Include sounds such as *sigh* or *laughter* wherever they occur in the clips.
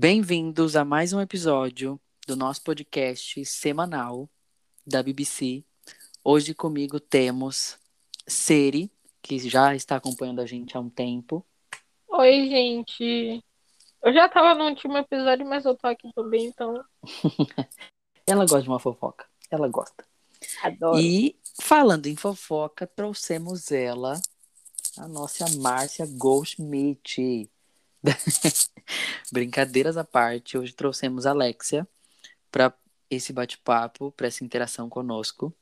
Bem-vindos a mais um episódio do nosso podcast semanal da BBC. Hoje comigo temos Seri, que já está acompanhando a gente há um tempo. Oi, gente. Eu já tava no último episódio, mas eu tô aqui também, então. *laughs* Ela gosta de uma fofoca. Ela gosta. Adoro. E falando em fofoca, trouxemos ela, a nossa Márcia Goldschmidt. *laughs* Brincadeiras à parte, hoje trouxemos a Alexia para esse bate-papo, para essa interação conosco.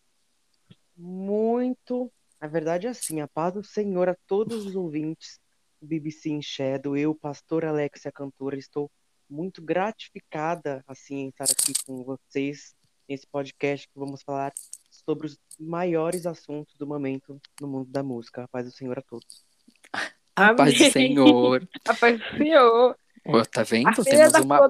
Muito. Na verdade, é assim, a paz do Senhor a todos os ouvintes do BBC em Shadow. Eu, pastor Alexia Cantora, estou muito gratificada assim em estar aqui com vocês nesse podcast que vamos falar sobre os maiores assuntos do momento no mundo da música. A paz do Senhor a todos. A paz do Amém. Senhor. A paz do Senhor. Ó, tá vendo? A filha Temos da uma.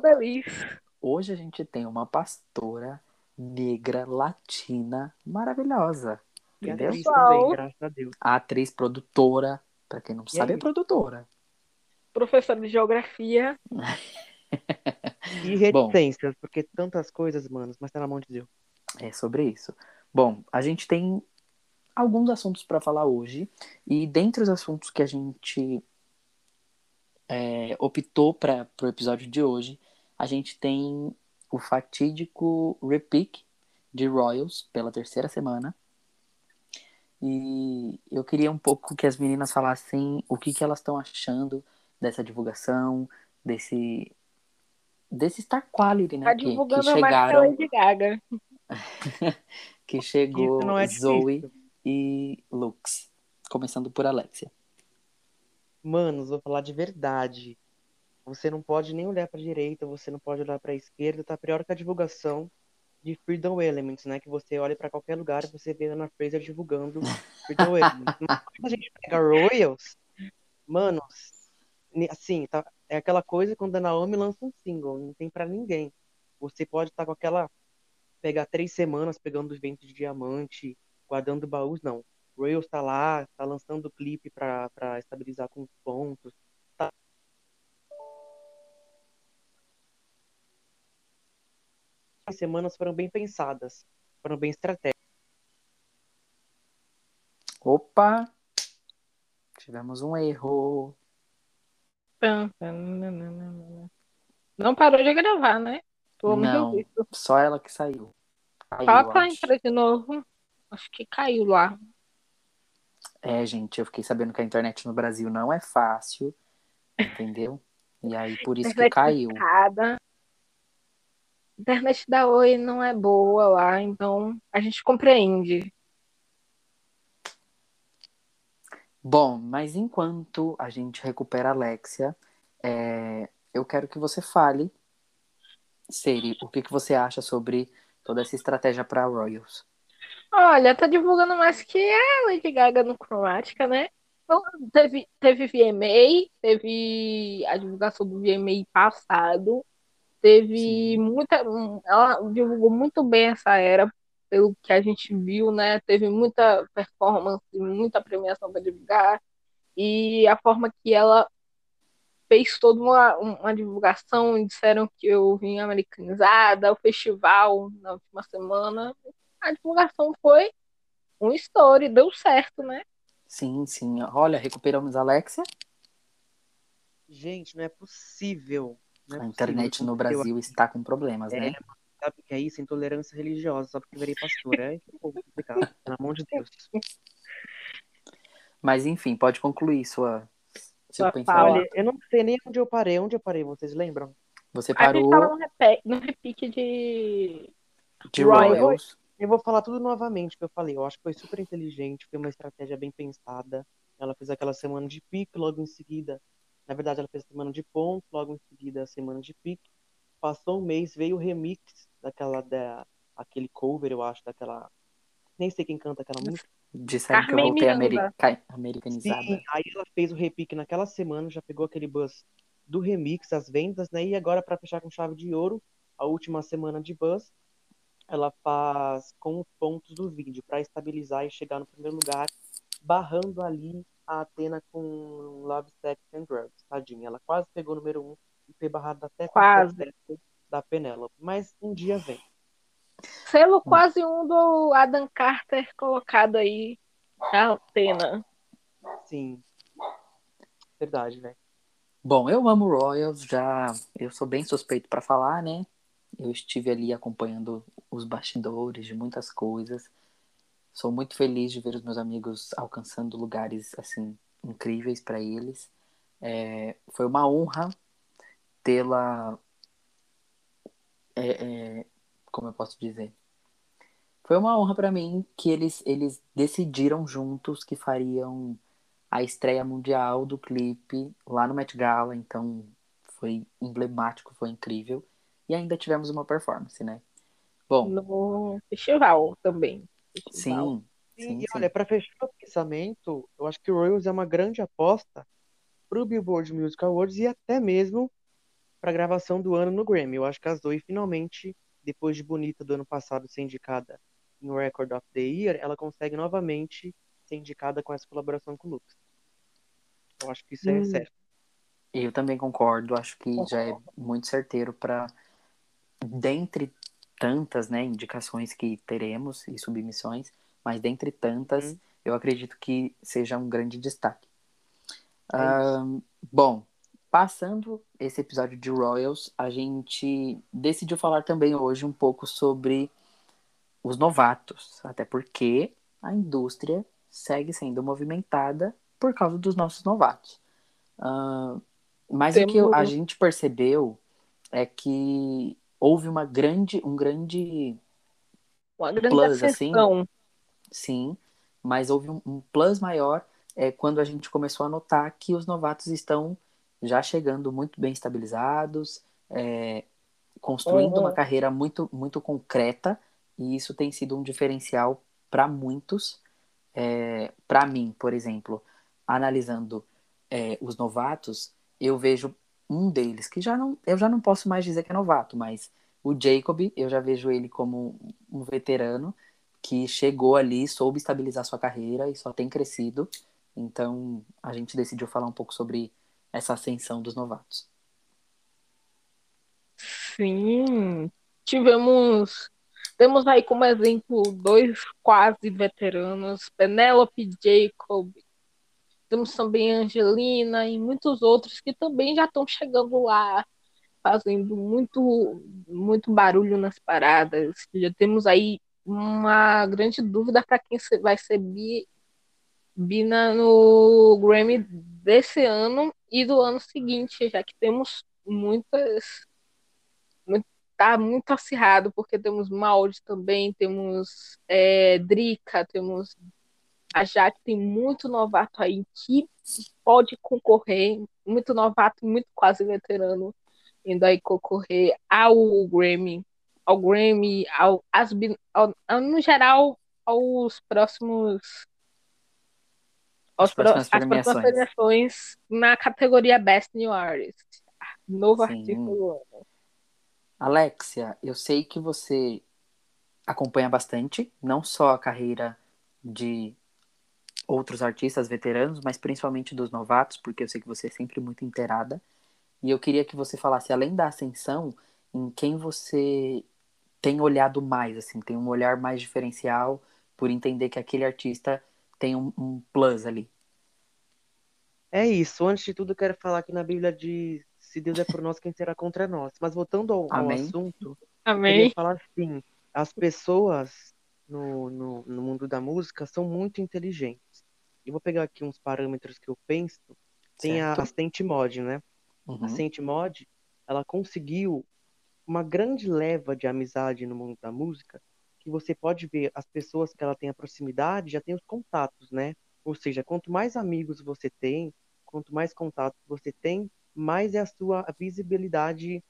Hoje a gente tem uma pastora negra latina maravilhosa. E Entendeu? atriz também, graças a Deus. A atriz produtora, para quem não E sabe, é aí? produtora. Professora de geografia. E *laughs* Bom. reticências, porque tantas coisas, manos, mas tá na mão de Deus. É sobre isso. Bom, a gente tem alguns assuntos para falar hoje e dentre os assuntos que a gente é, optou para o episódio de hoje, a gente tem o fatídico repick de Royals pela terceira semana. E eu queria um pouco que as meninas falassem o que, que elas estão achando dessa divulgação, desse desse Star Quality, né? Tá que, que divulgando que a chegaram Lady Gaga. *laughs* que chegou é Zoe difícil. E Lux. Começando por Alexia. Manos, vou falar de verdade. Você não pode nem olhar pra direita, você não pode olhar pra esquerda, tá pior que a divulgação de Freedom Elements, né? Que você olha pra qualquer lugar e você vê a Ana Fraser divulgando *laughs* Freedom Elements. Mas quando a gente pega Royals, manos, assim, tá, é aquela coisa quando a Naomi lança um single, não tem pra ninguém. Você pode estar com aquela pegar três semanas pegando os ventos de diamante, guardando baús, não. Royals tá lá, tá lançando o clipe pra, pra estabilizar com os pontos. Tá... As semanas foram bem pensadas, foram bem estratégicas. Opa! Tivemos um erro. Não parou de gravar, né? Não, só ela que saiu. Caiu, Fala pra entrar de novo. Acho que caiu lá. É, gente, eu fiquei sabendo que a internet no Brasil não é fácil, entendeu? E aí, por isso que caiu. discada. Internet da Oi não é boa lá, então a gente compreende. Bom, mas enquanto a gente recupera a Alexia, é, eu quero que você fale, Seri, o que, que você acha sobre toda essa estratégia para Royals? Olha, tá divulgando mais que a Lady Gaga no Cromática, né? Então, teve, teve VMA, teve a divulgação do VMA passado, teve Sim. muita. Ela divulgou muito bem essa era, pelo que a gente viu, né? Teve muita performance, muita premiação para divulgar, e a forma que ela fez toda uma, uma divulgação, disseram que eu vim americanizada, o festival na última semana. A divulgação foi um story, deu certo, né? Sim, sim. Olha, recuperamos a Alexia. Gente, não é possível. Não é A internet possível. no Eu- Brasil está com problemas, né? Sabe o que é isso? Intolerância religiosa, só porque virei pastor. É um pouco complicado, pelo amor de Deus. Mas enfim, pode concluir sua. Olha, eu não sei nem onde eu parei. Onde eu parei, vocês lembram? Você A gente parou tava no repique de. de Royals. Royals. Eu vou falar tudo novamente que eu falei. Eu acho que foi super inteligente, foi uma estratégia bem pensada. Ela fez aquela semana de pique, logo em seguida. Na verdade, ela fez a semana de pontos, logo em seguida a semana de pique. Passou um mês, veio o remix daquela da aquele cover, eu acho, daquela. Nem sei quem canta aquela música. Disseram que eu Carmen voltei america... americanizada. Sim, aí ela fez o repique naquela semana, já pegou aquele buzz do remix, as vendas, né? E agora, para fechar com chave de ouro, a última semana de buzz, ela faz com os pontos do vídeo para estabilizar e chegar no primeiro lugar, barrando ali a Atena com Love, Sex and Drugs, tadinha. Ela quase pegou o número um, e foi barrado até com Quase. da Penélope. Mas um dia vem. Selo quase um do Adam Carter colocado aí na antena. Sim. Verdade, velho. Bom, eu amo Royals, já eu sou bem suspeito pra falar, né? Eu estive ali acompanhando os bastidores de muitas coisas. Sou muito feliz de ver os meus amigos alcançando lugares assim incríveis pra eles. É, foi uma honra tê-la. é, é, como eu posso dizer? Foi uma honra pra mim que eles, eles decidiram juntos que fariam a estreia mundial do clipe lá no Met Gala, então foi emblemático, foi incrível. E ainda tivemos uma performance, né? Bom, No festival também. Festival. sim, E, sim, e sim. olha, para fechar o pensamento, eu acho que o Royals é uma grande aposta pro Billboard Music Awards e até mesmo para a gravação do ano no Grammy. Eu acho que a Zoe finalmente, depois de Bonita do ano passado ser indicada no Record of the Year, ela consegue novamente ser indicada com essa colaboração com o Lux. Eu acho que isso é Hum. certo. Eu também concordo, acho que já é muito certeiro para, dentre tantas né, indicações que teremos e submissões, mas dentre tantas, Uhum. eu acredito que seja um grande destaque. É Ahn, bom, passando esse episódio de Royals, a gente decidiu falar também hoje um pouco sobre os novatos, até porque a indústria segue sendo movimentada por causa dos nossos novatos. Ahn, mas o que eu- a gente percebeu é que houve uma grande, um grande Uma grande Plus, assim, ascensão. Sim, mas houve um, um plus maior é, quando a gente começou a notar que os novatos estão já chegando muito bem estabilizados, é, construindo Uhum. uma carreira muito, muito concreta, e isso tem sido um diferencial para muitos. É, para mim, por exemplo, analisando é, os novatos, eu vejo um deles que já não, eu já não posso mais dizer que é novato, mas o Jacob, eu já vejo ele como um veterano que chegou ali, soube estabilizar sua carreira e só tem crescido. Então, a gente decidiu falar um pouco sobre essa ascensão dos novatos. Sim. Tivemos. Temos aí como exemplo dois quase veteranos, Penélope Jacob. Temos também Angelina e muitos outros que também já estão chegando lá, fazendo muito, muito barulho nas paradas. Já temos aí uma grande dúvida para quem vai ser bi, Bina no Grammy desse ano e do ano seguinte, já que temos muitas. muito- Tá muito acirrado, porque temos Maud também, temos é, Drica, temos a Jaque, tem muito novato aí que pode concorrer, muito novato, muito quase veterano, indo aí concorrer ao Grammy, ao Grammy, ao, bi- ao, ao- no geral, aos próximos aos As pró- próximas premiações. premiações na categoria Best New Artist. Novo Sim. artista do ano. Alexia, eu sei que você acompanha bastante, não só a carreira de outros artistas veteranos, mas principalmente dos novatos, porque eu sei que você é sempre muito inteirada. E eu queria que você falasse, além da ascensão, em quem você tem olhado mais, assim, tem um olhar mais diferencial por entender que aquele artista tem um, um plus ali. É isso. Antes de tudo, eu quero falar que na Bíblia diz: se Deus é por nós, quem será contra nós? Mas voltando ao, ao Amém. assunto, eu Amém. queria falar assim: as pessoas no, no, no mundo da música são muito inteligentes. Eu vou pegar aqui uns parâmetros que eu penso. Tem a, Certo. a Saint Mod, né? A Uhum. Saint Mod, ela conseguiu uma grande leva de amizade no mundo da música, que você pode ver as pessoas que ela tem a proximidade, já tem os contatos, né? Ou seja, quanto mais amigos você tem, quanto mais contatos você tem, mais é a sua visibilidade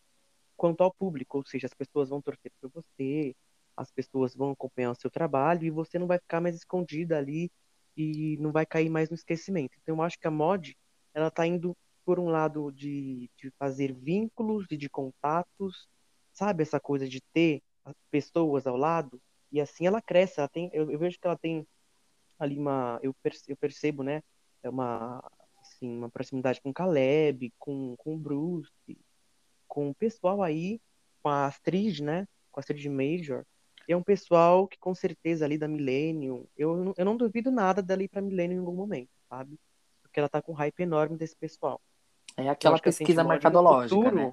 quanto ao público, ou seja, as pessoas vão torcer por você, as pessoas vão acompanhar o seu trabalho e você não vai ficar mais escondida ali e não vai cair mais no esquecimento. Então, eu acho que a mod, ela tá indo por um lado de, de fazer vínculos e de contatos, sabe? Essa coisa de ter as pessoas ao lado e assim ela cresce. Ela tem, eu, eu vejo que ela tem ali uma, eu, perce- eu percebo, né? É uma, assim, uma proximidade com Caleb, com, com Bruce, com o pessoal aí, com a Astrid, né? Com a Astrid Major. E é um pessoal que com certeza ali da Millennium, eu, não- eu não duvido nada dela ir pra Millennium em algum momento, sabe? Porque ela tá com um hype enorme desse pessoal. É aquela pesquisa mercadológica, futuro, né?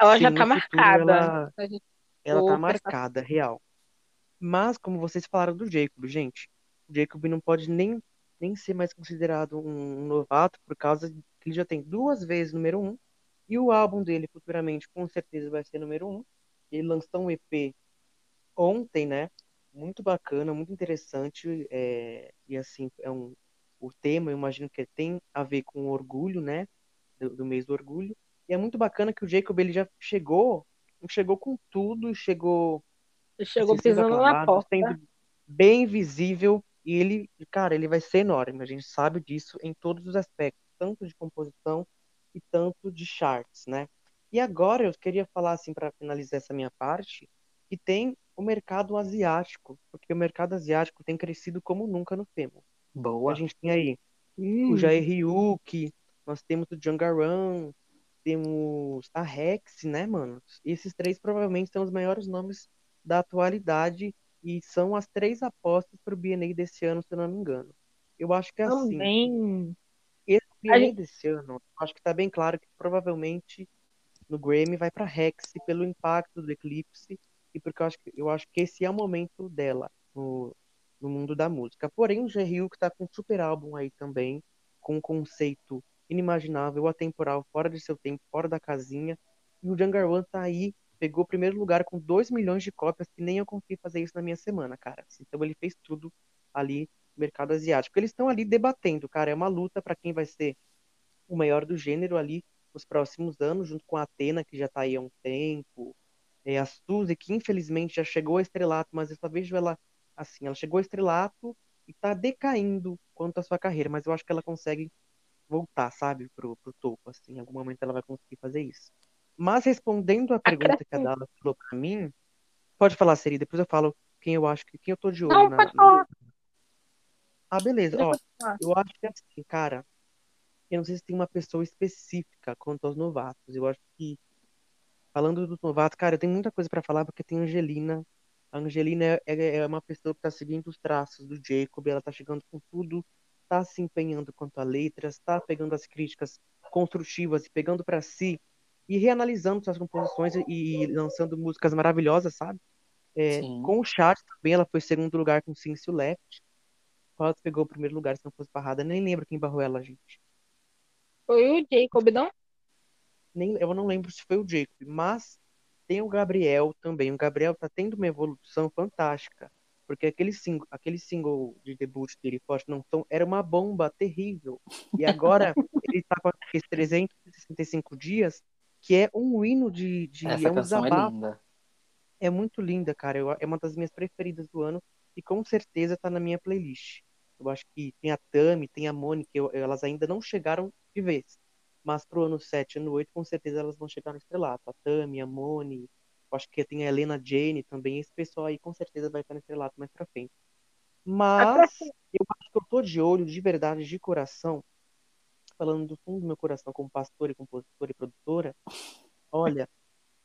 Ela já tá marcada. ela- gente ela tá marcada, real. Mas, como vocês falaram do Jacob, gente, o Jacob não pode nem, nem ser mais considerado um, um novato por causa que ele já tem duas vezes número um, e o álbum dele futuramente com certeza vai ser número um. Ele lançou um EP ontem, né? Muito bacana, muito interessante, é, e assim, é um, o tema, eu imagino que tem a ver com o orgulho, né? Do, do mês do orgulho. E é muito bacana que o Jacob ele já chegou, chegou com tudo, chegou chegou assim, pisando na porta. sendo bem visível e ele, cara, ele vai ser enorme. A gente sabe disso em todos os aspectos, tanto de composição e tanto de charts, né? E agora eu queria falar assim para finalizar essa minha parte, que tem o mercado asiático, porque o mercado asiático tem crescido como nunca no Femo. Boa. A gente tem aí Hum, o Jair Ryuki, nós temos o Jangaran, temos a Rex, né, mano? Esses três provavelmente são os maiores nomes da atualidade e são as três apostas para o BNA desse ano, se eu não me engano. Eu acho que assim, também. esse BNA gente- desse ano, eu acho que tá bem claro que provavelmente no Grammy vai para Rex pelo impacto do Eclipse e porque eu acho que, eu acho que esse é o momento dela no, no mundo da música. Porém, o G. que tá com um super álbum aí também, com um conceito inimaginável, atemporal, fora de seu tempo, fora da casinha. E o Jungle One tá aí, pegou o primeiro lugar com 2 milhões de cópias, que nem eu consegui fazer isso na minha semana, cara. Então ele fez tudo ali no mercado asiático. Eles estão ali debatendo, cara. É uma luta para quem vai ser o maior do gênero ali nos próximos anos, junto com a Atena, que já tá aí há um tempo. É, a Suzy, que infelizmente já chegou a estrelato, mas eu só vejo ela assim, ela chegou a estrelato e tá decaindo quanto à sua carreira, mas eu acho que ela consegue voltar, sabe, pro, pro topo, assim, em algum momento ela vai conseguir fazer isso. Mas respondendo a pergunta que a. Dala falou pra mim, pode falar, Seri, depois eu falo quem eu acho que quem eu tô de olho Não, na, pode na- falar. Ah, beleza. Ó, eu acho que assim, cara, eu não sei se tem uma pessoa específica quanto aos novatos. Eu acho que, falando dos novatos, cara, eu tenho muita coisa pra falar porque tem a Angelina. A Angelina é, é- é uma pessoa que tá seguindo os traços do Jacob, ela tá chegando com tudo, tá se empenhando quanto a letras, tá pegando as críticas construtivas e pegando pra si e reanalisando suas composições e, e lançando músicas maravilhosas, sabe? É, com o chart também, ela foi segundo lugar com Since You Left. Quase pegou o primeiro lugar se não fosse barrada. Nem lembro quem barrou ela, gente. Foi o Jacob, não? Nem, eu não lembro se foi o Jacob, mas tem o Gabriel também. O Gabriel tá tendo uma evolução fantástica. Porque aquele single, aquele single de debut dele, Forte Não São, era uma bomba terrível. E agora *laughs* ele tá com aqueles 365 dias, que é um hino de. de Essa é um canção é linda. É muito linda, cara. Eu- é uma das minhas preferidas do ano e com certeza tá na minha playlist. Eu acho que tem a Tami, tem a Mônica, eu- elas ainda não chegaram de vez. Mas pro ano 7, ano 8, com certeza elas vão chegar no estrelato. A Tami, a Moni, acho que tem a Helena Jane também. Esse pessoal aí com certeza vai estar no estrelato mais pra frente. Mas eu acho que eu tô de olho, de verdade, de coração, falando do fundo do meu coração como pastora e compositora e produtora. Olha,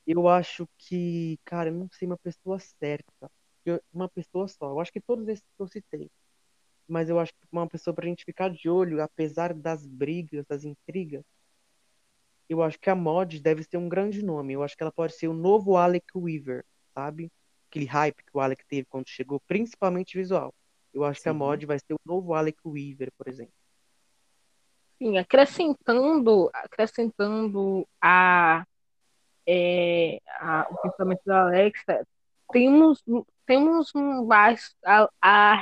eu acho que, cara, eu não sei uma pessoa certa. Eu- Uma pessoa só. Eu acho que todos esses que eu citei. Mas eu acho que uma pessoa pra gente ficar de olho, apesar das brigas, das intrigas, eu acho que a Mod deve ser um grande nome. Eu acho que ela pode ser o novo Alec Weaver, sabe? Aquele hype que o Alec teve quando chegou, principalmente visual. Eu acho que a Sim. Mod vai ser o novo Alec Weaver, por exemplo. Sim, acrescentando, acrescentando a, é, a- o pensamento da Alexa, temos, temos um baixo, a, a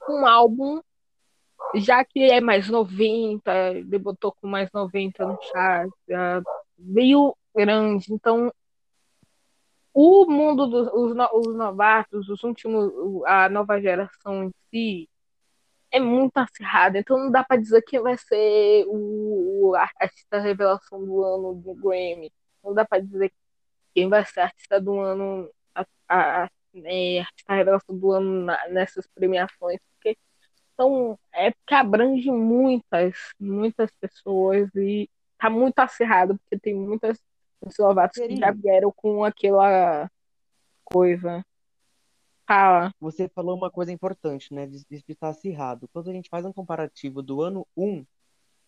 com um álbum, já que é mais 90, debutou com mais 90 no chart, já veio grande, então o mundo dos os, os novatos, os últimos, a nova geração em si, é muito acirrada, então não dá pra dizer que vai ser o, o artista revelação do ano do Grammy. Não dá pra dizer quem vai ser artista do ano, a, a, a- é, artista revelação do ano na- nessas premiações, porque são, é porque abrange muitas, muitas pessoas e tá muito acirrado, porque tem muitas Os novatos que já vieram com aquela coisa. Fala. Você falou uma coisa importante, né? De, de estar acirrado. Quando a gente faz um comparativo do ano 1,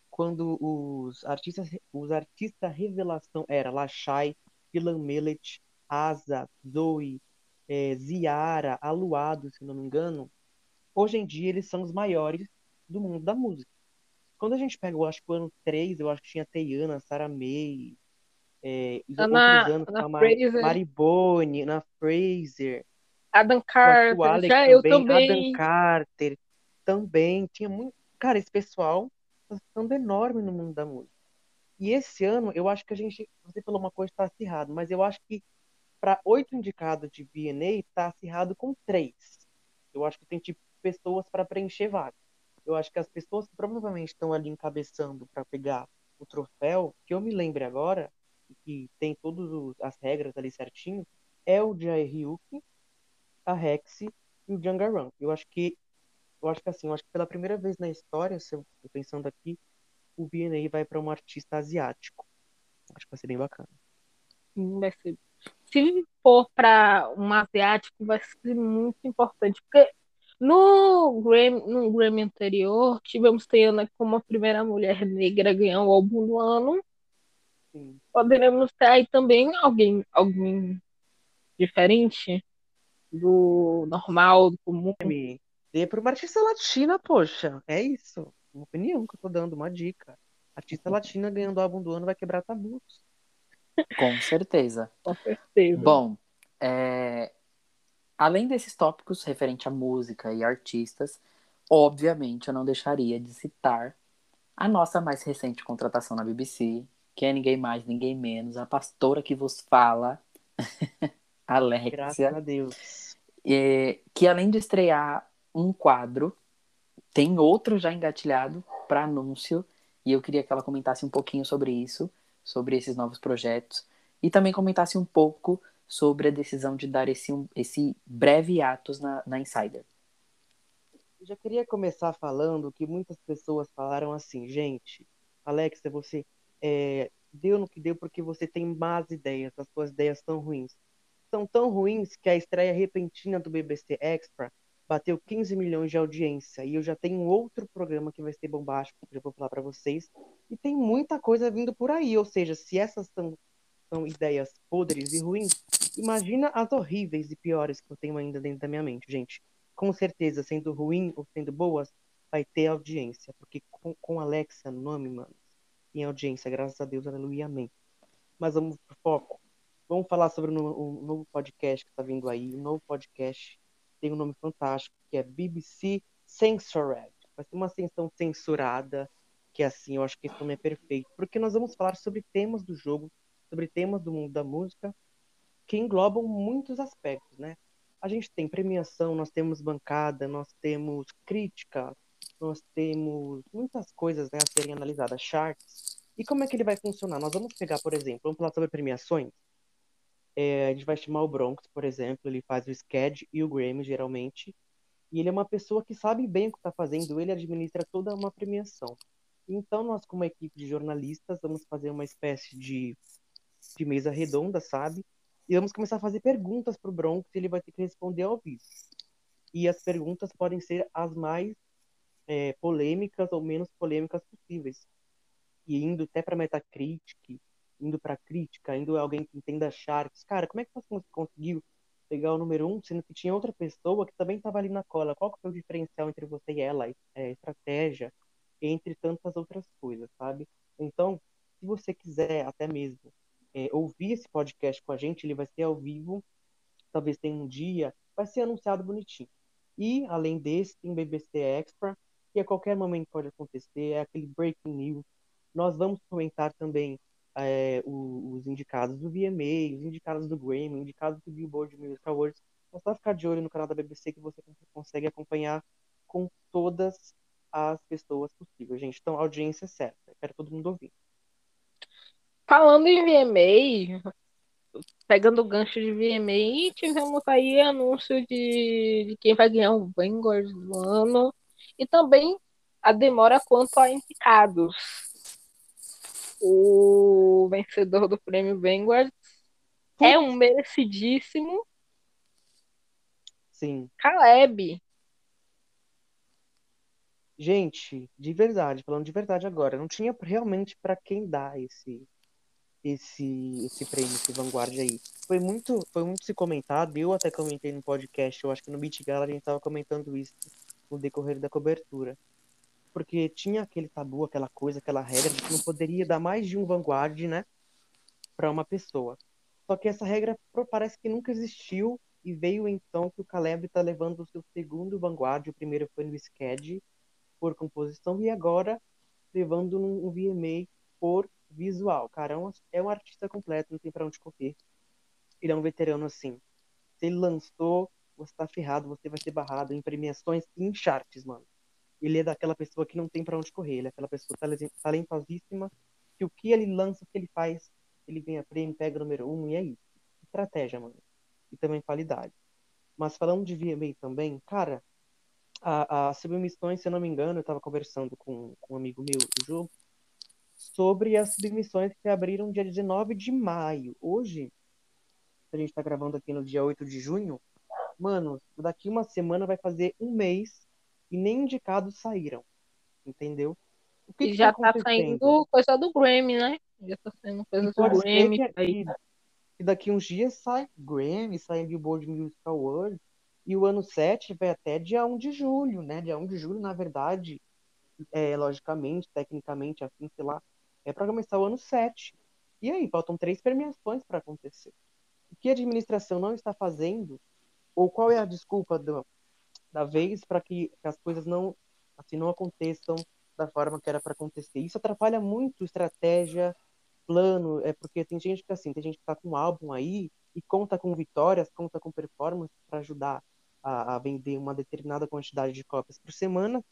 quando os artistas, os artistas revelação era Lachai, Ilan Melet, Asa, Zoe, é, Ziara, Aluado, se não me engano, hoje em dia eles são os maiores do mundo da música. Quando a gente pega, eu acho que o ano 3, eu acho que tinha Teiana, Sarah May, é, Ana, anos, Ana Fraser. Maribone, Ana Fraser, Adam Carter, já eu também. Adam Carter também. Tinha muito. Cara, esse pessoal tá ficando enorme no mundo da música. E esse ano, eu acho que a gente. Você falou uma coisa que tá acirrado, mas eu acho que para oito indicados de BNA, tá acirrado com três. Eu acho que tem tipo pessoas para preencher vaga. Eu acho que as pessoas que provavelmente estão ali encabeçando para pegar o troféu, que eu me lembre agora, que tem todas as regras ali certinho, é o Jai Ryuki, a Rex e o Jangaran. Eu acho que eu acho que assim, eu acho que pela primeira vez na história, se eu tô pensando aqui, o BNA vai para um artista asiático. Acho que vai ser bem bacana. Vai ser. Se for para um asiático, vai ser muito importante, porque no Grammy, no Grammy anterior, tivemos Tayana como a primeira mulher negra a ganhar o álbum do ano. Sim. Poderemos ter aí também alguém, alguém diferente do normal, do comum. Dê para uma artista latina, poxa. É isso. Uma opinião que eu tô dando, uma dica. Artista latina ganhando o álbum do ano vai quebrar tabus. Com certeza. *laughs* Com certeza. Bom, é... além desses tópicos referente à música e artistas, obviamente eu não deixaria de citar a nossa mais recente contratação na BBC, que é ninguém mais, ninguém menos, a pastora que vos fala, *laughs* Alexia. Graças a Deus. É, que além de estrear um quadro, tem outro já engatilhado para anúncio. E eu queria que ela comentasse um pouquinho sobre isso, sobre esses novos projetos. E também comentasse um pouco sobre a decisão de dar esse, esse breve atos na, na Insider. Eu já queria começar falando que muitas pessoas falaram assim, gente, Alexa, você é, deu no que deu porque você tem más ideias, as suas ideias são ruins são tão ruins que a estreia repentina do BBC Extra bateu 15 milhões de audiência. E eu já tenho outro programa que vai ser bombástico, que eu vou falar para vocês. E tem muita coisa vindo por aí. Ou seja, se essas são, são ideias podres e ruins, imagina as horríveis e piores que eu tenho ainda dentro da minha mente, gente. Com certeza, sendo ruim ou sendo boas, vai ter audiência. Porque com, com Alexa no nome, mano, tem audiência, graças a Deus, aleluia, amém. Mas vamos pro foco. Vamos falar sobre um, novo podcast que está vindo aí. Um novo podcast tem um nome fantástico, que é BBC Censored. Vai ser uma sessão censurada, que assim, eu acho que esse nome é perfeito. Porque nós vamos falar sobre temas do jogo, sobre temas do mundo da música, que englobam muitos aspectos, né? A gente tem premiação, nós temos bancada, nós temos crítica, nós temos muitas coisas né, a serem analisadas, charts. E como é que ele vai funcionar? Nós vamos pegar, por exemplo, vamos falar sobre premiações. É, a gente vai chamar o Bronx, por exemplo, ele faz o SCAD e o Grammy, geralmente. E ele é uma pessoa que sabe bem o que está fazendo, ele administra toda uma premiação. Então, nós, como equipe de jornalistas, vamos fazer uma espécie de, de mesa redonda, sabe? E vamos começar a fazer perguntas para o Bronx e ele vai ter que responder ao vivo. E as perguntas podem ser as mais é, polêmicas ou menos polêmicas possíveis. E indo até para Metacritic, indo para crítica, indo alguém que entenda Sharks. Cara, como é que você conseguiu pegar o número um, sendo que tinha outra pessoa que também estava ali na cola? Qual que foi o diferencial entre você e ela? É, estratégia, entre tantas outras coisas, sabe? Então, se você quiser até mesmo é, ouvir esse podcast com a gente, ele vai ser ao vivo, talvez tenha um dia, vai ser anunciado bonitinho. E, além desse, tem BBC Extra, que a qualquer momento pode acontecer, é aquele breaking news. Nós vamos comentar também é, os indicados do VMA, os indicados do Grammy, indicados do Billboard Music Awards. É só ficar de olho no canal da BBC que você consegue acompanhar com todas as pessoas possíveis, gente. Então, audiência é certa. Quero todo mundo ouvir. Falando em VMA, pegando o gancho de VMA, tivemos aí anúncio de, de quem vai ganhar o Vanguard do ano e também a demora quanto a indicados. o vencedor do prêmio Vanguard é um merecidíssimo Sim. Caleb. Gente, de verdade, falando de verdade agora, não tinha realmente para quem dar esse esse esse prêmio, esse Vanguard aí. Foi muito, foi muito se comentado, eu até comentei no podcast, eu acho que no Beat Gala a gente tava comentando isso no decorrer da cobertura. Porque tinha aquele tabu, aquela coisa, aquela regra de que não poderia dar mais de um Vanguard, né, para uma pessoa. Só que essa regra parece que nunca existiu e veio então que o Caleb está levando o seu segundo Vanguard, o primeiro foi no SCAD por composição e agora levando um VMA por visual. Cara, é um, é um artista completo, não tem para onde correr. Ele é um veterano assim. Se ele lançou, você tá ferrado, você vai ser barrado em premiações e em charts, mano. Ele é daquela pessoa que não tem para onde correr, ele é aquela pessoa talentosíssima que o que ele lança, o que ele faz, ele ganha prêmio, pega número um e é isso. Estratégia, mano. E também qualidade. Mas falando de VMA também, cara, as submissões, se eu não me engano, eu estava conversando com, com, um amigo meu, o Ju, sobre as submissões que abriram dia 19 de maio. Hoje, a gente está gravando aqui no dia 8 de junho, mano, daqui uma semana vai fazer um mês e nem indicados saíram. Entendeu? O que e que já tá, tá saindo coisa do Grammy, né? Já tá saindo coisa do Grammy. Que, que daqui uns dias sai Grammy, sai Billboard Music Awards. E o ano 7 vai até dia 1 de julho, né? Dia 1 de julho, na verdade, é, logicamente, tecnicamente, assim, sei lá, é para começar o ano 7. E aí, faltam três premiações para acontecer. O que a administração não está fazendo, ou qual é a desculpa do, da vez para que, que, as coisas não, assim, não aconteçam da forma que era para acontecer? Isso atrapalha muito estratégia, plano, é porque tem gente que assim, tem gente que está com um álbum aí e conta com vitórias, conta com performance para ajudar a, a vender uma determinada quantidade de cópias por semana,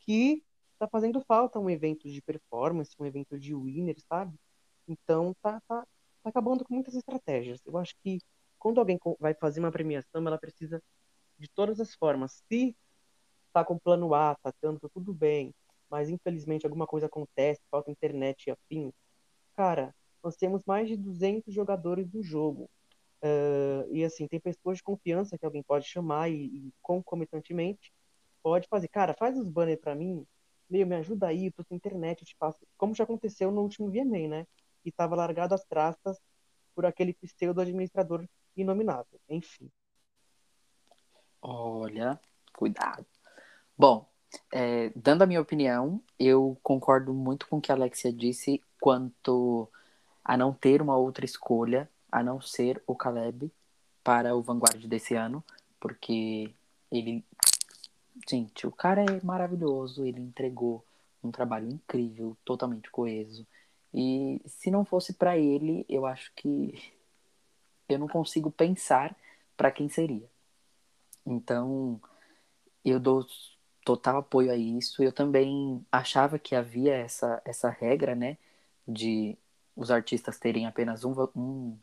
que está fazendo falta um evento de performance, um evento de winner, sabe? Então tá, tá, tá acabando com muitas estratégias. Eu acho que quando alguém vai fazer uma premiação, ela precisa de todas as formas. Se tá com plano A, tá tanto tudo bem, mas infelizmente alguma coisa acontece, falta internet e afim, cara, nós temos mais de 200 jogadores do jogo. Uh, e assim, tem pessoas de confiança que alguém pode chamar e, e concomitantemente pode fazer. Cara, faz os banners para mim, meio, me ajuda aí, tô sem internet, eu te passo. Como já aconteceu no último VMA, né? Que tava largado as traças por aquele pseudo administrador inominável. Enfim. Olha, cuidado. Bom, é, dando a minha opinião, eu concordo muito com o que a Alexia disse quanto a não ter uma outra escolha a não ser o Caleb para o Vanguard desse ano, porque ele. Gente, o cara é maravilhoso, ele entregou um trabalho incrível, totalmente coeso. E se não fosse para ele, eu acho que *laughs* eu não consigo pensar para quem seria. Então, eu dou total apoio a isso. Eu também achava que havia essa, essa regra, né, de os artistas terem apenas um, um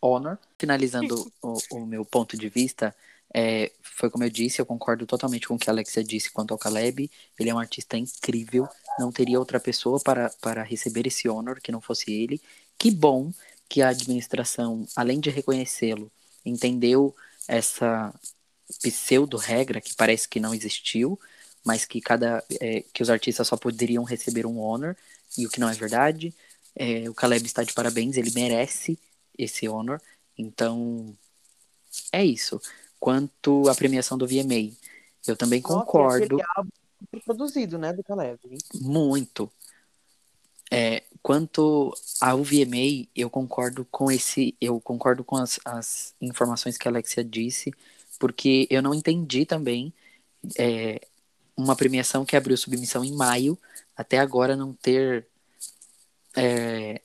honor. Finalizando *laughs* o, o, meu ponto de vista, é, foi como eu disse, eu concordo totalmente com o que a Alexia disse quanto ao Caleb. Ele é um artista incrível, não teria outra pessoa para, para receber esse honor que não fosse ele. Que bom que a administração, além de reconhecê-lo, entendeu essa pseudo-regra que parece que não existiu, mas que cada é, que os artistas só poderiam receber um honor, e o que não é verdade. É, o Caleb está de parabéns, ele merece esse honor. Então, é isso. Quanto à premiação do VMA, eu também Nossa, concordo. produzido, né, do Caleb. Muito. É, quanto ao VMA, eu concordo com esse, eu concordo com as, as informações que a Alexia disse, porque eu não entendi também é, uma premiação que abriu submissão em maio, até agora não ter é,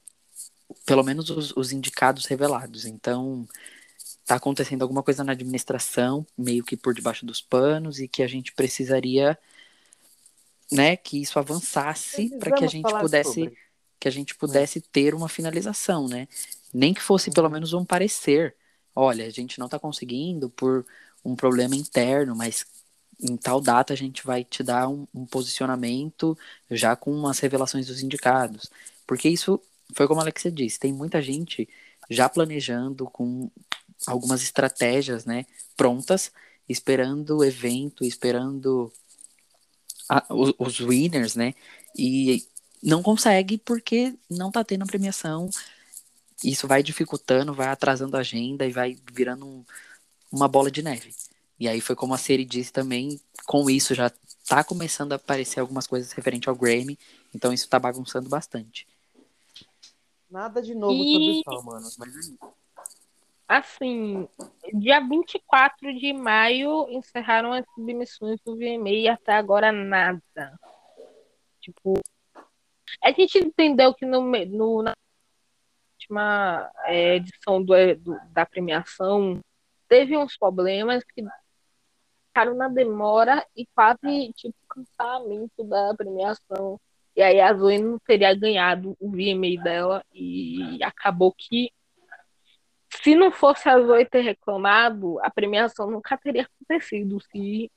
pelo menos os, os indicados revelados. Então, está acontecendo alguma coisa na administração, meio que por debaixo dos panos, e que a gente precisaria, né, que isso avançasse para que a gente pudesse sobre. que a gente pudesse ter uma finalização, né? Nem que fosse pelo uhum. menos um parecer. Olha, a gente não está conseguindo por um problema interno, mas em tal data a gente vai te dar um, um posicionamento já com umas revelações dos indicados Porque isso foi como a Alexia disse, tem muita gente já planejando com algumas estratégias, né, prontas, esperando o evento, esperando a, os, os, winners, né, e não consegue porque não tá tendo a premiação. Isso vai dificultando, vai atrasando a agenda e vai virando um, uma bola de neve. E aí foi como a Siri disse também, com isso já tá começando a aparecer algumas coisas referente ao Grammy, então isso tá bagunçando bastante. Nada de novo e... sobre o mano, mas é isso. Assim, dia 24 de maio encerraram as submissões do VMA e até agora nada. Tipo, a gente entendeu que no, no na última é, edição do, do, da premiação teve uns problemas que ficaram na demora e quase tipo cancelamento da premiação. E aí a Zoe não teria ganhado o VMA dela e acabou que se não fosse a Zoe ter reclamado, a premiação nunca teria acontecido se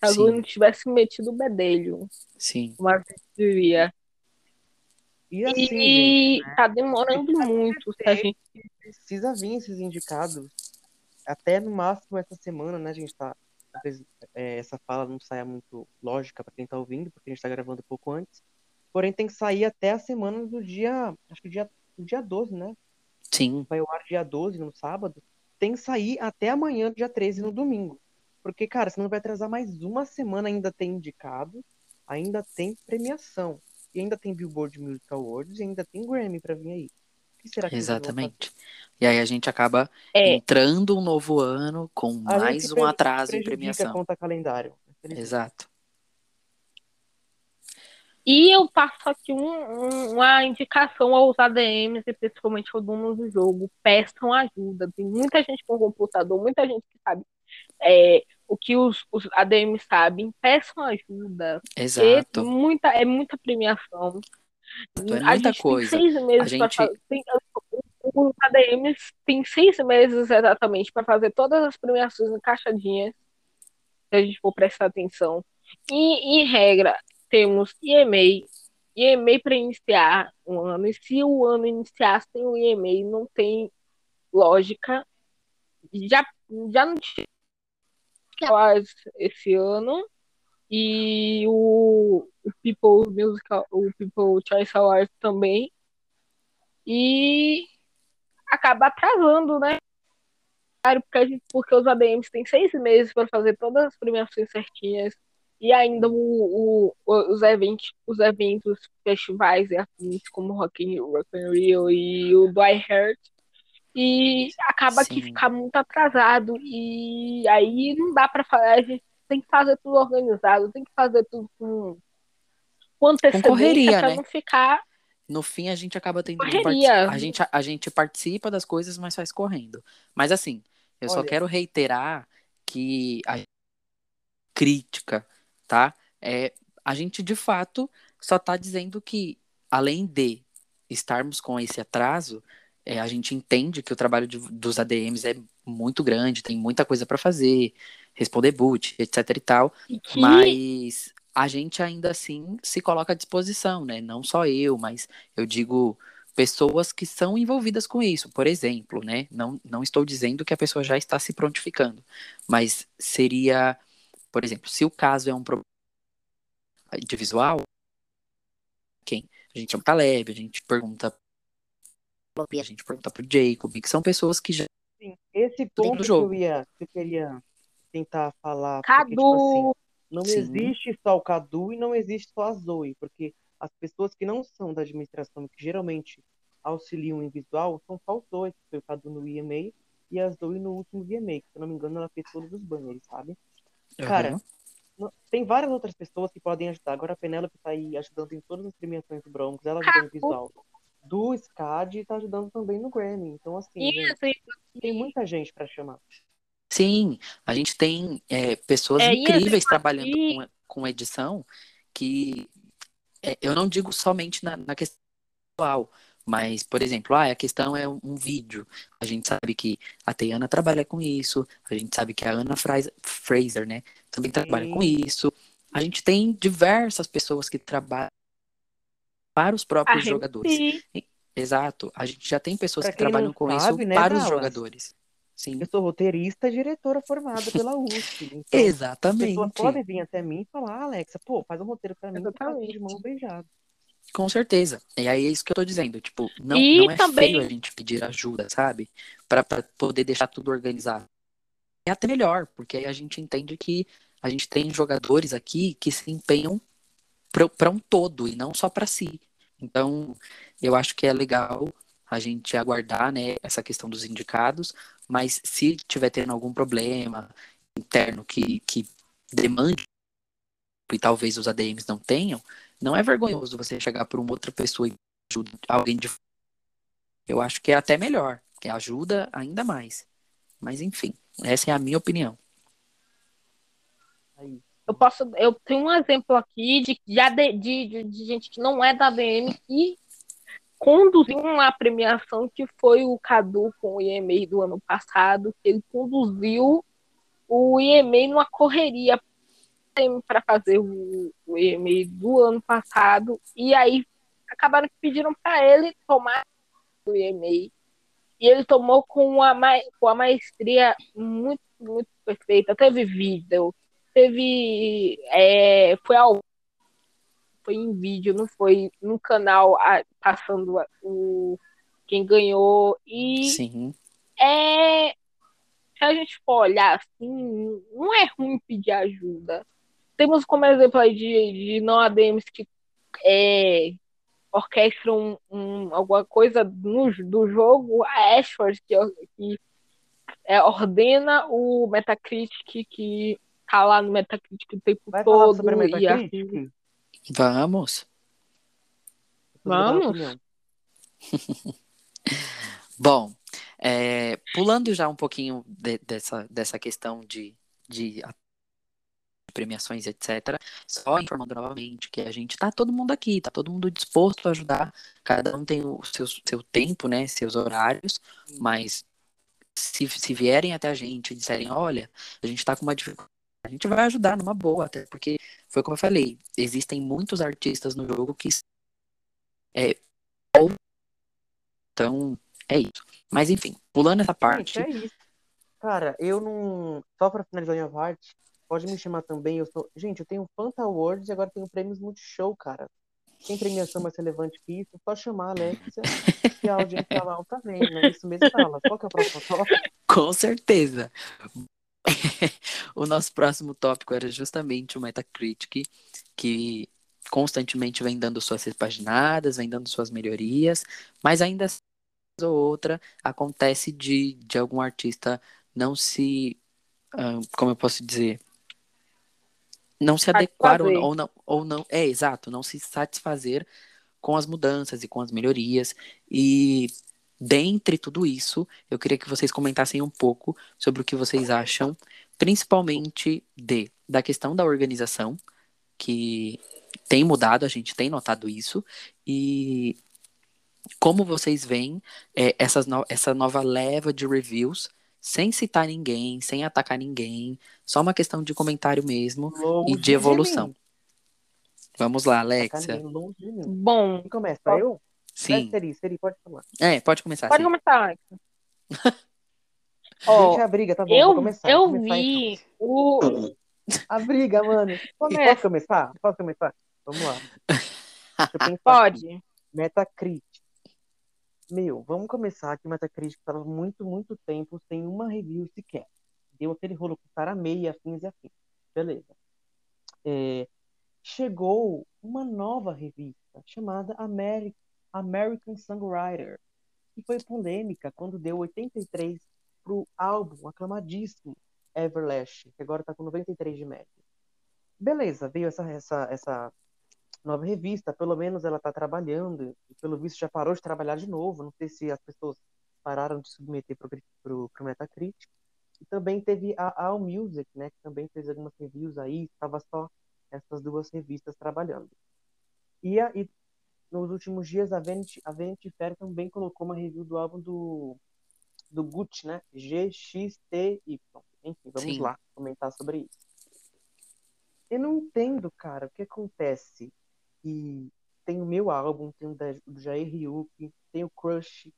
a Zoe não tivesse metido o bedelho. Sim. Como a gente diria. E, assim, e gente, né? tá demorando muito. Se a gente... Precisa vir esses indicados. Até no máximo essa semana, né? A gente tá. Talvez é, essa fala não saia muito lógica para quem tá ouvindo, porque a gente tá gravando um pouco antes. Porém, tem que sair até a semana do dia. Acho que dia, dia 12, né? Sim. Vai ao ar dia 12 no sábado. Tem que sair até amanhã, dia 13 no domingo. Porque, cara, senão vai atrasar mais uma semana. Ainda tem indicado, ainda tem premiação. E ainda tem Billboard Music Awards e ainda tem Grammy pra vir aí. O que será que Exatamente. E aí a gente acaba é. entrando um novo ano com a mais um atraso em premiação. conta calendário. Exato. E eu passo aqui um, um, uma indicação aos ADMs e principalmente aos donos do jogo. Peçam ajuda. Tem muita gente com computador, muita gente que sabe é, o que os, os ADMs sabem. Peçam ajuda. Exato. Muita, é muita premiação. Então, é muita coisa. Tem seis meses gente... fazer. Tem, os ADMs têm seis meses exatamente para fazer todas as premiações encaixadinhas. Se a gente for prestar atenção. E, em regra, temos EMA, EMA para iniciar um ano, e se o ano iniciar sem o EMA, não tem lógica. Já, já não tinha esse ano, e o, o People Musical, o People Choice Awards também, e acaba atrasando, né? Porque, gente, porque os ADMs têm seis meses para fazer todas as premiações certinhas e ainda o, o, os, eventos, os eventos, festivais e afins, como Rock in, Rock in Rio e o Do I Heart. E acaba Sim. que fica muito atrasado. E aí não dá para falar, a gente tem que fazer tudo organizado, tem que fazer tudo com, com antecedência correria, pra né? não ficar. No fim, a gente acaba tendo correria. a gente A gente participa das coisas, mas faz correndo. Mas assim, eu Olha. só quero reiterar que a crítica tá? É, a gente de fato só está dizendo que, além de estarmos com esse atraso, é, a gente entende que o trabalho de, dos ADMs é muito grande, tem muita coisa para fazer, responder boot, etc e tal, que... mas a gente ainda assim se coloca à disposição, né? Não só eu, mas eu digo pessoas que são envolvidas com isso, por exemplo, né? Não, não estou dizendo que a pessoa já está se prontificando, mas seria por exemplo, se o caso é um problema de visual, quem? A gente chama Caleb, a gente pergunta a gente pergunta pro Jacob, que são pessoas que já Sim, esse ponto que eu ia que eu queria tentar falar Cadu porque, tipo assim, não Sim. existe só o Cadu e não existe só a Zoe, porque as pessoas que não são da administração que geralmente auxiliam em visual são só os dois, foi o Cadu no EMA e a Zoe no último VMA, que se eu não me engano ela fez todos os banners, sabe? Cara, uhum. tem várias outras pessoas que podem ajudar. Agora a Penélope tá aí ajudando em todas as premiações do Broncos, ela ajuda no visual. Do SCAD tá ajudando também no Grammy. Então, assim, gente, tem muita gente para chamar. Sim, a gente tem é, pessoas é, incríveis trabalhando com, com edição que é, eu não digo somente na, na questão visual, mas, por exemplo, ah, a questão é um, vídeo. A gente sabe que a Teiana trabalha com isso, a gente sabe que a Ana Fraser, né, também trabalha com isso. A gente tem diversas pessoas que trabalham para os próprios A jogadores. gente- Exato. A gente já tem pessoas que trabalham com sabe, isso né, para os jogadores. Sim. Eu sou roteirista e diretora formada pela USP. Então, as pessoas Exatamente. podem vir até mim e falar, "Ah, Alexa, pô, faz um roteiro pra mim, Exatamente. de mão beijada. Com certeza. E aí é isso que eu tô dizendo. Tipo, não, E não é também- feio a gente pedir ajuda, sabe? Pra, pra poder deixar tudo organizado. É até melhor, porque aí a gente entende que a gente tem jogadores aqui que se empenham pra um todo e não só pra si. Então, eu acho que é legal a gente aguardar, né, essa questão dos indicados, mas se tiver tendo algum problema interno que, que demande e talvez os ADMs não tenham, não é vergonhoso você chegar por uma outra pessoa e ajuda alguém de eu acho que é até melhor, que ajuda ainda mais. Mas enfim, essa é a minha opinião. Eu posso, eu tenho um exemplo aqui de, de, de, de, gente que não é da ADM que conduziu uma premiação que foi o Cadu com o IMEI do ano passado, que ele conduziu o IMEI numa correria para fazer o, o IMEI do ano passado, e aí acabaram que pediram para ele tomar o IMEI. E ele tomou com uma, ma- com a maestria muito, muito perfeita. Teve vídeo, teve. é, foi ao. Foi em vídeo, não foi no canal passando o quem ganhou. E Sim, é. Se a gente for olhar assim, não é ruim pedir ajuda. Temos como exemplo aí de, de não ADMs que é, orquestram um, alguma coisa no, do jogo, a Ashford, que, que é, ordena o Metacritic, que tá lá no Metacritic o tempo vai falar todo. sobre e vamos. Vamos? *laughs* Bom, é, pulando já um pouquinho de- dessa, dessa questão de, de premiações, etc. Só informando novamente que a gente tá todo mundo aqui, tá todo mundo disposto a ajudar. Cada um tem o seu, seu tempo, né? Seus horários, mas se, se vierem até a gente e disserem, olha, a gente tá com uma dificuldade, a gente vai ajudar numa boa, até porque foi como eu falei, existem muitos artistas no jogo que é ou- então é isso. Mas enfim, pulando essa parte, Gente, é isso. Cara, eu não. Só pra finalizar minha parte, pode me chamar também. Eu sou. Gente, eu tenho Fanta Awards e agora tenho prêmios Multishow, cara. Tem premiação mais relevante que isso, só chamar a Alexia e a audiência lá tá vendo. É isso mesmo, fala. Qual que é o próximo tópico? com certeza. *laughs* o nosso próximo tópico era justamente o Metacritic, que constantemente vem dando suas repaginadas, vem dando suas melhorias, mas ainda assim, ou outra acontece de, de algum artista não se, ah, como eu posso dizer, não se adequar ou, não, ou não, é exato, não se satisfazer com as mudanças e com as melhorias. E dentre tudo isso, eu queria que vocês comentassem um pouco sobre o que vocês acham, principalmente de da questão da organização, que tem mudado, a gente tem notado isso, e como vocês veem é, essas no- essa nova leva de reviews, sem citar ninguém, sem atacar ninguém, só uma questão de comentário mesmo Longe e de evolução. mim. Vamos lá, Alexia. de. Bom, Quem começa? Eu? Sim. É, Seri, Seri, pode falar. É, pode começar. pode sim. começar, Alex. *laughs* Ó, Gente, a briga, tá bom, eu, começar. eu começar, vi então. o. A briga, mano. Começa. Posso começar? Posso começar? Vamos lá. *laughs* Aqui. Pode. Metacritic. Meu, vamos começar que o Metacritic estava muito, muito tempo sem uma review sequer. Deu aquele rolo com cara meia, afins e afins. Beleza. É, chegou uma nova revista chamada Ameri- American Songwriter, que foi polêmica quando deu 83 pro álbum aclamadíssimo Everlast, que agora tá com 93 de média. Beleza, veio essa, essa, essa nova revista, pelo menos ela está trabalhando, e pelo visto já parou de trabalhar de novo, não sei se as pessoas pararam de submeter para o Metacritic. E também teve a All Music, né, que também fez algumas reviews aí, estava só essas duas revistas trabalhando. E, a, e nos últimos dias a Vanity, a Vanity Fair também colocou uma review do álbum do, do Gucci, né, GXTY. Enfim, vamos Sim. lá comentar sobre isso. Eu não entendo, cara, o que acontece. E tem o meu álbum, tem o do Jair Ryuk, tem o Crush,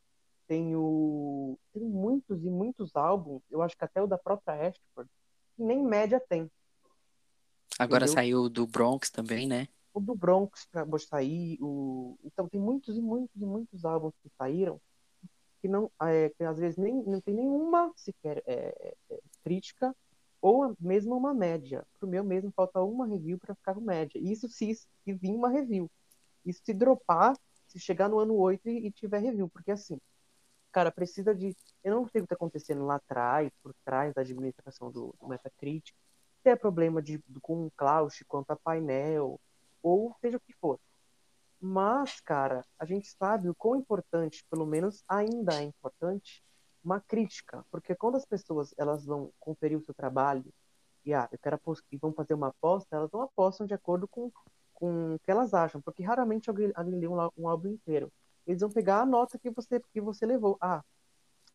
tem o. Tem muitos e muitos álbuns, eu acho que até o da própria Ashford, que nem média tem. Agora Entendeu? saiu do Bronx também, né? O do Bronx acabou de sair, o... então tem muitos e muitos e muitos álbuns que saíram que não, é, que às vezes nem, não tem nenhuma sequer é, é, crítica ou mesmo uma média. Pro meu mesmo falta uma review para ficar com média. Isso se, se vir uma review. Isso se dropar, se chegar no ano 8 e, e tiver review, porque assim, cara, precisa de. Eu não sei o que está acontecendo lá atrás, por trás da administração do, do Metacritic, se é problema de, com o Klaus quanto a painel, ou seja o que for. Mas, cara, a gente sabe o quão importante, pelo menos ainda é importante, uma crítica. Porque quando as pessoas elas vão conferir o seu trabalho e, ah, eu quero apost- e vão fazer uma aposta, elas não apostam de acordo com, com o que elas acham. Porque raramente alguém, alguém lê um, um álbum inteiro. Eles vão pegar a nota que você, que você levou. Ah,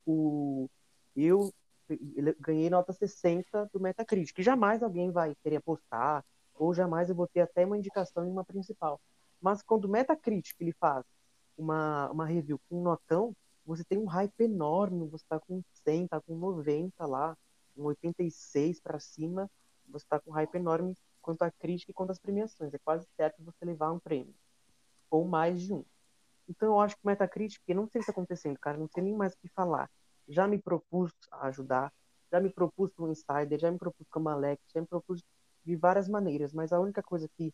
o, eu ganhei nota 60 do Metacritic. Jamais alguém vai querer apostar, ou jamais eu vou ter até uma indicação em uma principal. Mas quando o Metacritic ele faz uma, uma review com um notão, você tem um hype enorme, você tá com 100, tá com 90 lá, um 86 para cima, você tá com um hype enorme quanto à crítica e quanto às premiações. É quase certo você levar um prêmio, ou mais de um. Então eu acho que o Metacritic, eu não sei o que está acontecendo, cara, não sei nem mais o que falar. Já me propus a ajudar, já me propus com o Insider, já me propus com a Malek, já me propus de várias maneiras, mas a única coisa que,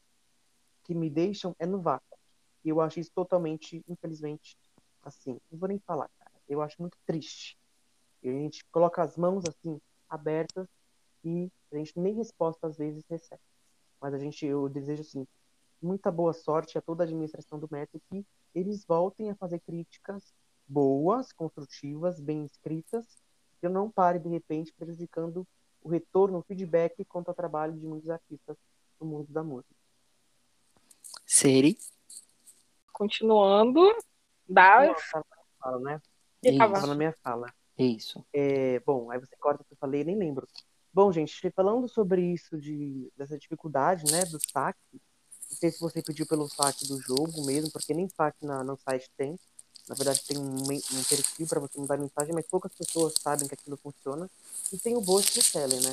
que me deixam é no vácuo. E eu acho isso totalmente, infelizmente, assim, não vou nem falar, cara. Eu acho muito triste. E a gente coloca as mãos assim, abertas, e a gente nem resposta às vezes recebe. Mas a gente, eu desejo assim, muita boa sorte a toda a administração do Meta e que eles voltem a fazer críticas boas, construtivas, bem escritas, que não pare de repente prejudicando o retorno, o feedback quanto ao trabalho de muitos artistas no mundo da música. Seri. Continuando, das. Fala, né? tava- Tava na minha fala. Isso. É, bom, aí você corta o que eu falei, nem lembro. Bom, gente, falando sobre isso de dessa dificuldade, né, do saque, não sei se você pediu pelo saque do jogo mesmo, porque nem saque na, no site tem. Na verdade, tem um, um perfil para você mandar mensagem, mas poucas pessoas sabem que aquilo funciona. E tem o bot do Tele, né?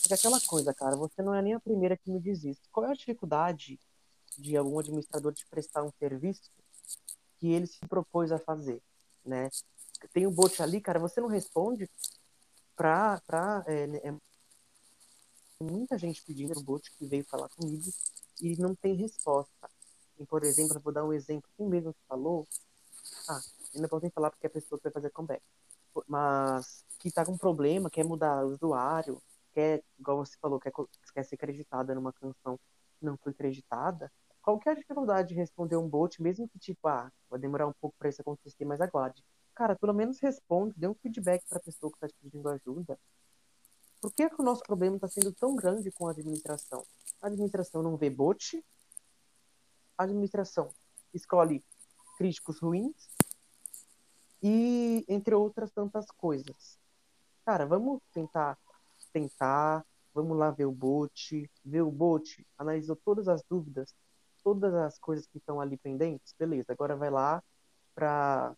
Porque aquela coisa, cara, você não é nem a primeira que me diz isso. Qual é a dificuldade de algum administrador te prestar um serviço que ele se propôs a fazer, né? Tem o bot ali, cara, você não responde pra, pra é, né, é muita gente pedindo o bot que veio falar comigo e não tem resposta. E, por exemplo, eu vou dar um exemplo, quem mesmo falou, ah, ainda nem falar porque a pessoa vai fazer comeback, mas que tá com problema, quer mudar o usuário, quer, igual você falou, quer, quer ser acreditada numa canção que não foi acreditada, qual que é dificuldade de responder um bot, mesmo que tipo, ah, vai demorar um pouco para isso acontecer, mas aguarde. Cara, pelo menos responde, dê um feedback para a pessoa que está te pedindo ajuda. Por que, que o nosso problema está sendo tão grande com a administração? A administração não vê bot, a administração escolhe críticos ruins e entre outras tantas coisas. Cara, vamos tentar, tentar, vamos lá ver o bot, ver o bot, analisou todas as dúvidas, todas as coisas que estão ali pendentes, beleza, agora vai lá para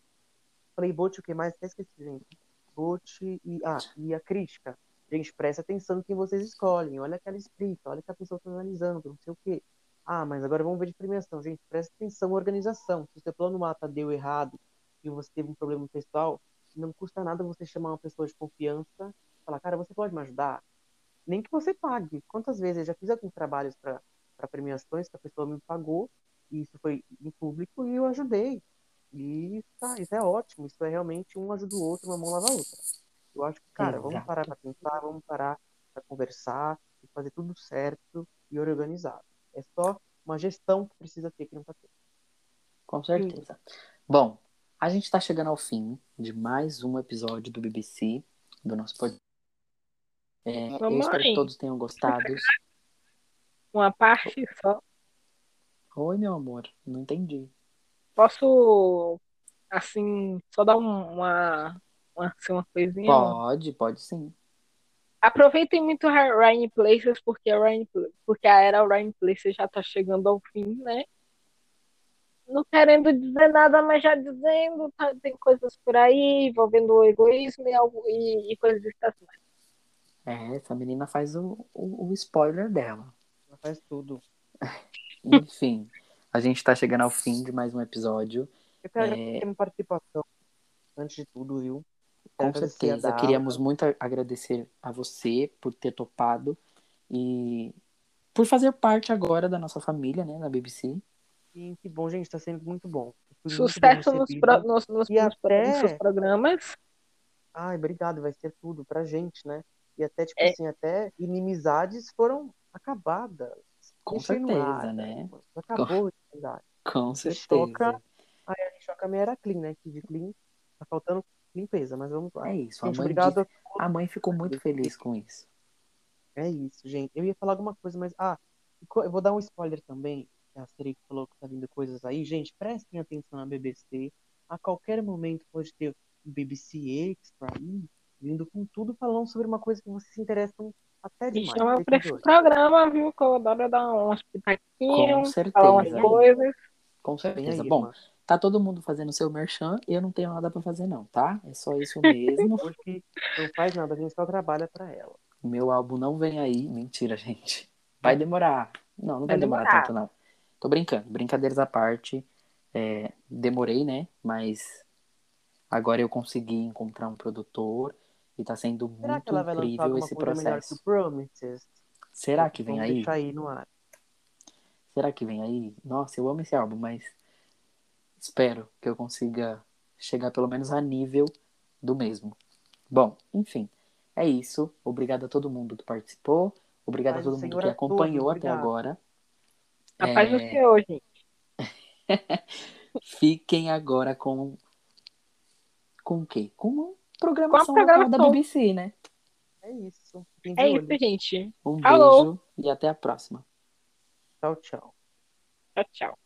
Falei bot, o que mais? Até esqueci, gente. Bot e, ah, e a crítica. Gente, presta atenção no que vocês escolhem. Olha aquela escrita, olha que a pessoa está analisando, não sei o quê. Ah, mas agora vamos ver de premiação. Gente, presta atenção organização. Se o seu plano mata deu errado e você teve um problema pessoal, não custa nada você chamar uma pessoa de confiança falar, cara, você pode me ajudar? Nem que você pague. Quantas vezes eu já fiz alguns trabalhos para premiações que a pessoa me pagou, e isso foi em público, e eu ajudei. E tá, isso é ótimo, isso é realmente um ajuda o outro, uma mão lava a outra. Eu acho que, cara, vamos Exato. parar para pensar, vamos parar para conversar e fazer tudo certo e organizado. É só uma gestão que precisa ter que não tá tendo. Com certeza. Bom, a gente está chegando ao fim de mais um episódio do BBC, do nosso podcast. É, eu Vamos espero que todos tenham gostado. Uma parte só. Oi, meu amor, não entendi. Posso, assim, só dar um- uma, uma, assim, uma coisinha? Pode, pode sim. Aproveitem muito a Ryan Places, porque a, Ryan, porque a era Ryan Places já tá chegando ao fim, né? não querendo dizer nada, mas já dizendo, tá, tem coisas por aí envolvendo o egoísmo e, algo, e, e coisas assim. É, essa menina faz o, o, o spoiler dela. Faz tudo. *laughs* Enfim, a gente tá chegando ao fim de mais um episódio. Eu quero É. agradecer a minha participação, antes de tudo, viu? Com certeza. Queríamos muito agradecer a você por ter topado e por fazer parte agora da nossa família, né, na BBC. Sim, que bom, gente, tá sendo muito bom. Sucesso nos, pro, nos, nos, E nos- até- nos seus programas. Ai, obrigado, vai ser tudo pra gente, né? E até, tipo É. assim, até inimizades foram acabadas. Com certeza, ar, né? Acabou a inimizade. Com certeza. choca. Aí a choca minha era clean, né? Que de clean tá faltando limpeza, mas vamos lá. É isso. A Gente, mãe, obrigado. disse- a mãe ficou muito feliz com isso. É isso, gente. Eu ia falar alguma coisa, mas. Ah, eu vou dar um spoiler também. A Siri falou que tá vindo coisas aí. Gente, prestem atenção na BBC. A qualquer momento pode ter o BBC Extra aí, vindo com tudo falando sobre uma coisa que vocês se interessam até Me demais. chama Fiquem pra de esse programa, viu? Que eu adoro dar pitaquinhos, certeza. falar umas coisas. Com certeza. aí, Bom, irmã. tá todo mundo fazendo seu merchan e eu não tenho nada pra fazer, não, tá? É só isso mesmo. *laughs* Porque não faz nada, a gente só trabalha pra ela. Meu álbum não vem aí. Mentira, gente. Vai demorar. Não, não vai, Vai demorar, demorar. tanto, não. Tô brincando. Brincadeiras à parte. É, demorei, né? Mas agora eu consegui encontrar um produtor e tá sendo Será muito que ela vai incrível esse coisa que processo. Promises? Será que vem aí? aí no ar. Será que vem aí? Nossa, eu amo esse álbum, mas espero que eu consiga chegar pelo menos a nível do mesmo. Bom, enfim, é isso. Obrigado a todo mundo que participou. Obrigado a do todo mundo que acompanhou até obrigado. agora. A paz do É, Senhor, gente. *laughs* Fiquem agora com. Com o quê? Com programação Com a local da programação. BBC, né? É isso. É olho. isso, gente. Um Falou. beijo e até a próxima. Tchau, tchau. Tchau, tchau.